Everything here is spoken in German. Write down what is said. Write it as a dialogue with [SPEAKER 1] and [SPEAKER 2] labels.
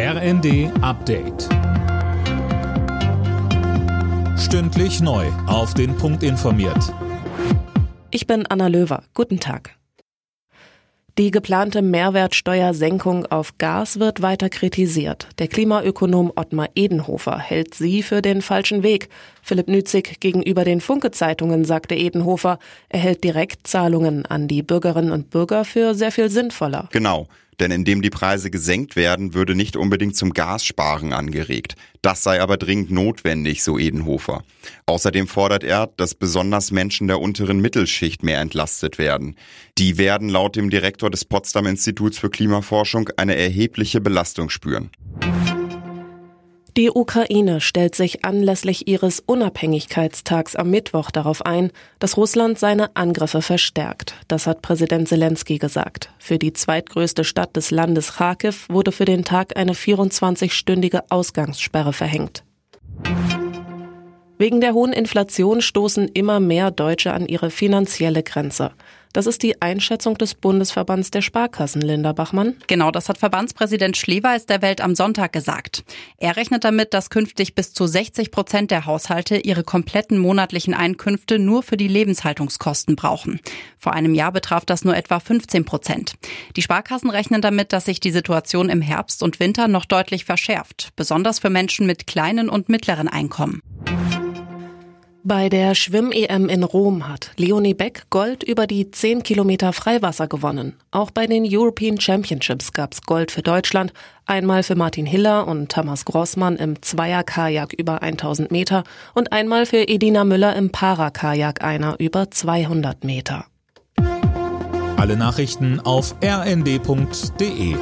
[SPEAKER 1] RND Update. Stündlich neu. Auf den Punkt informiert.
[SPEAKER 2] Ich bin Anna Löwer. Guten Tag. Die geplante Mehrwertsteuersenkung auf Gas wird weiter kritisiert. Der Klimaökonom Ottmar Edenhofer hält sie für den falschen Weg. Philipp Nützig gegenüber den Funke-Zeitungen sagte Edenhofer, er hält Direktzahlungen an die Bürgerinnen und Bürger für sehr viel sinnvoller.
[SPEAKER 3] Genau. Denn indem die Preise gesenkt werden, würde nicht unbedingt zum Gassparen angeregt. Das sei aber dringend notwendig, so Edenhofer. Außerdem fordert er, dass besonders Menschen der unteren Mittelschicht mehr entlastet werden. Die werden laut dem Direktor des Potsdam Instituts für Klimaforschung eine erhebliche Belastung spüren.
[SPEAKER 2] Die Ukraine stellt sich anlässlich ihres Unabhängigkeitstags am Mittwoch darauf ein, dass Russland seine Angriffe verstärkt. Das hat Präsident Zelensky gesagt. Für die zweitgrößte Stadt des Landes Kharkiv wurde für den Tag eine 24-stündige Ausgangssperre verhängt. Wegen der hohen Inflation stoßen immer mehr Deutsche an ihre finanzielle Grenze. Das ist die Einschätzung des Bundesverbands der Sparkassen, Linda Bachmann.
[SPEAKER 4] Genau, das hat Verbandspräsident Schleweis der Welt am Sonntag gesagt. Er rechnet damit, dass künftig bis zu 60 Prozent der Haushalte ihre kompletten monatlichen Einkünfte nur für die Lebenshaltungskosten brauchen. Vor einem Jahr betraf das nur etwa 15 Prozent. Die Sparkassen rechnen damit, dass sich die Situation im Herbst und Winter noch deutlich verschärft, besonders für Menschen mit kleinen und mittleren Einkommen.
[SPEAKER 2] Bei der Schwimm-EM in Rom hat Leonie Beck Gold über die 10 Kilometer Freiwasser gewonnen. Auch bei den European Championships gab's Gold für Deutschland, einmal für Martin Hiller und Thomas Grossmann im Zweierkajak über 1000 Meter und einmal für Edina Müller im Parakajak einer über 200 Meter.
[SPEAKER 1] Alle Nachrichten auf rnd.de